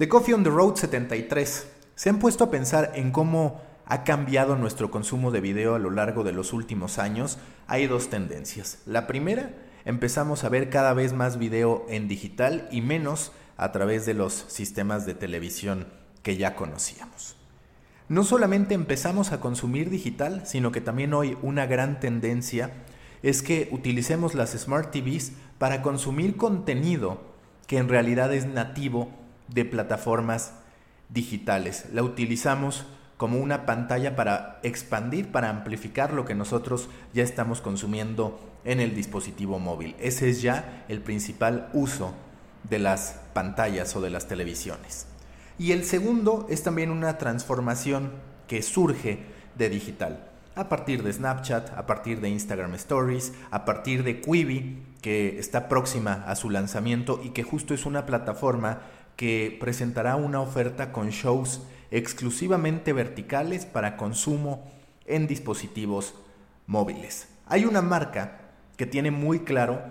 The Coffee on the Road 73. ¿Se han puesto a pensar en cómo ha cambiado nuestro consumo de video a lo largo de los últimos años? Hay dos tendencias. La primera, empezamos a ver cada vez más video en digital y menos a través de los sistemas de televisión que ya conocíamos. No solamente empezamos a consumir digital, sino que también hoy una gran tendencia es que utilicemos las Smart TVs para consumir contenido que en realidad es nativo de plataformas digitales. La utilizamos como una pantalla para expandir, para amplificar lo que nosotros ya estamos consumiendo en el dispositivo móvil. Ese es ya el principal uso de las pantallas o de las televisiones. Y el segundo es también una transformación que surge de digital. A partir de Snapchat, a partir de Instagram Stories, a partir de Quibi, que está próxima a su lanzamiento y que justo es una plataforma que presentará una oferta con shows exclusivamente verticales para consumo en dispositivos móviles. Hay una marca que tiene muy claro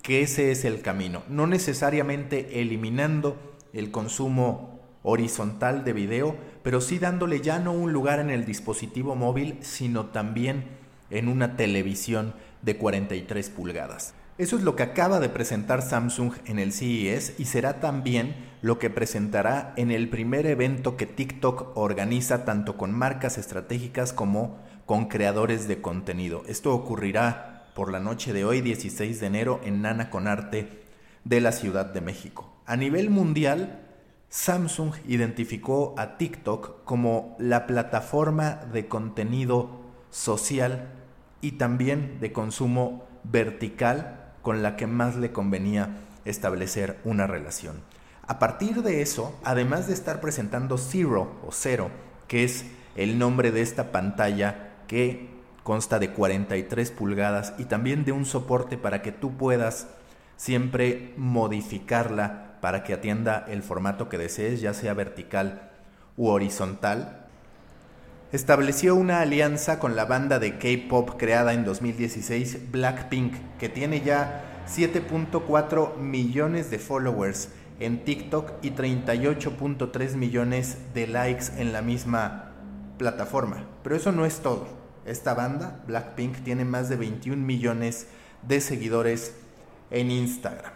que ese es el camino, no necesariamente eliminando el consumo horizontal de video, pero sí dándole ya no un lugar en el dispositivo móvil, sino también en una televisión de 43 pulgadas. Eso es lo que acaba de presentar Samsung en el CES y será también lo que presentará en el primer evento que TikTok organiza tanto con marcas estratégicas como con creadores de contenido. Esto ocurrirá por la noche de hoy, 16 de enero, en Nana con Arte de la Ciudad de México. A nivel mundial, Samsung identificó a TikTok como la plataforma de contenido social y también de consumo vertical con la que más le convenía establecer una relación. A partir de eso, además de estar presentando Zero o Cero, que es el nombre de esta pantalla que consta de 43 pulgadas y también de un soporte para que tú puedas siempre modificarla para que atienda el formato que desees, ya sea vertical u horizontal, estableció una alianza con la banda de K-Pop creada en 2016, Blackpink, que tiene ya 7.4 millones de followers en TikTok y 38.3 millones de likes en la misma plataforma. Pero eso no es todo. Esta banda, Blackpink, tiene más de 21 millones de seguidores en Instagram.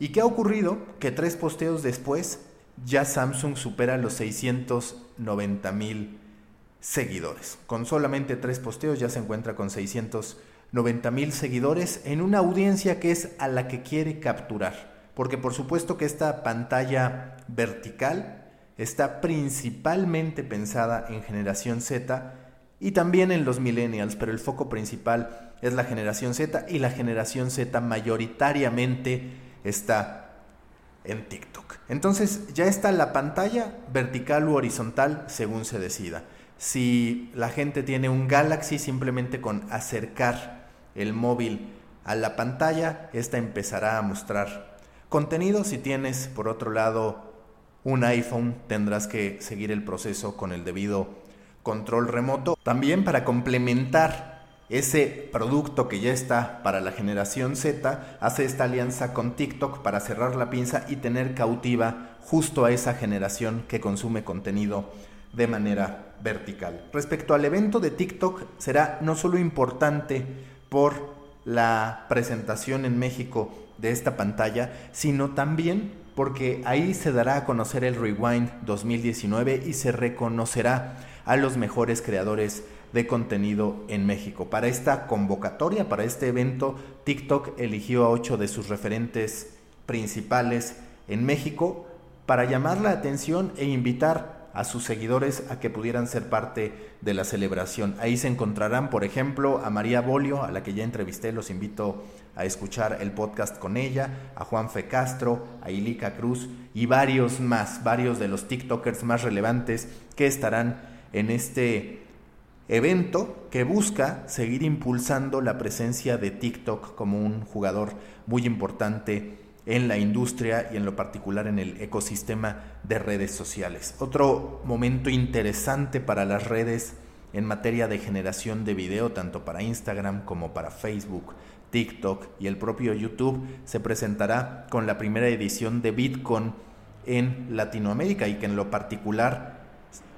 ¿Y qué ha ocurrido? Que tres posteos después ya Samsung supera los 690 mil seguidores. Con solamente tres posteos ya se encuentra con 690 mil seguidores en una audiencia que es a la que quiere capturar. Porque por supuesto que esta pantalla vertical está principalmente pensada en generación Z y también en los millennials, pero el foco principal es la generación Z y la generación Z mayoritariamente está en TikTok. Entonces ya está la pantalla vertical u horizontal según se decida. Si la gente tiene un Galaxy, simplemente con acercar el móvil a la pantalla, esta empezará a mostrar contenido. Si tienes, por otro lado, un iPhone, tendrás que seguir el proceso con el debido control remoto. También para complementar ese producto que ya está para la generación Z, hace esta alianza con TikTok para cerrar la pinza y tener cautiva justo a esa generación que consume contenido de manera vertical. Respecto al evento de TikTok, será no solo importante por la presentación en México de esta pantalla, sino también porque ahí se dará a conocer el Rewind 2019 y se reconocerá a los mejores creadores de contenido en México. Para esta convocatoria, para este evento, TikTok eligió a ocho de sus referentes principales en México para llamar la atención e invitar a sus seguidores a que pudieran ser parte de la celebración. Ahí se encontrarán, por ejemplo, a María Bolio, a la que ya entrevisté, los invito a escuchar el podcast con ella, a Juan Fe Castro, a Ilika Cruz y varios más, varios de los TikTokers más relevantes que estarán en este evento que busca seguir impulsando la presencia de TikTok como un jugador muy importante en la industria y en lo particular en el ecosistema de redes sociales. Otro momento interesante para las redes en materia de generación de video, tanto para Instagram como para Facebook, TikTok y el propio YouTube, se presentará con la primera edición de Bitcoin en Latinoamérica y que en lo particular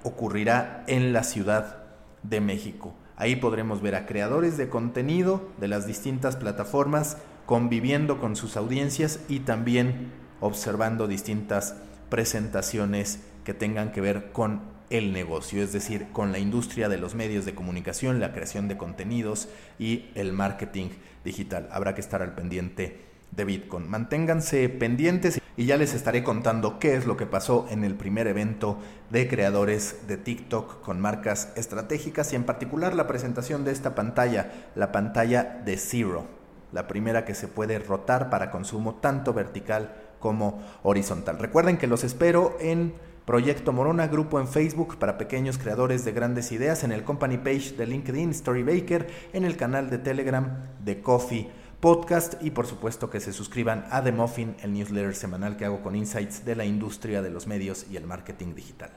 ocurrirá en la Ciudad de México. Ahí podremos ver a creadores de contenido de las distintas plataformas conviviendo con sus audiencias y también observando distintas presentaciones que tengan que ver con el negocio, es decir, con la industria de los medios de comunicación, la creación de contenidos y el marketing digital. Habrá que estar al pendiente de Bitcoin. Manténganse pendientes y ya les estaré contando qué es lo que pasó en el primer evento de creadores de TikTok con marcas estratégicas y en particular la presentación de esta pantalla, la pantalla de Zero, la primera que se puede rotar para consumo tanto vertical como horizontal. Recuerden que los espero en Proyecto Morona, grupo en Facebook para pequeños creadores de grandes ideas, en el company page de LinkedIn, Storybaker, en el canal de Telegram de Coffee Podcast y por supuesto que se suscriban a The Muffin, el newsletter semanal que hago con insights de la industria de los medios y el marketing digital.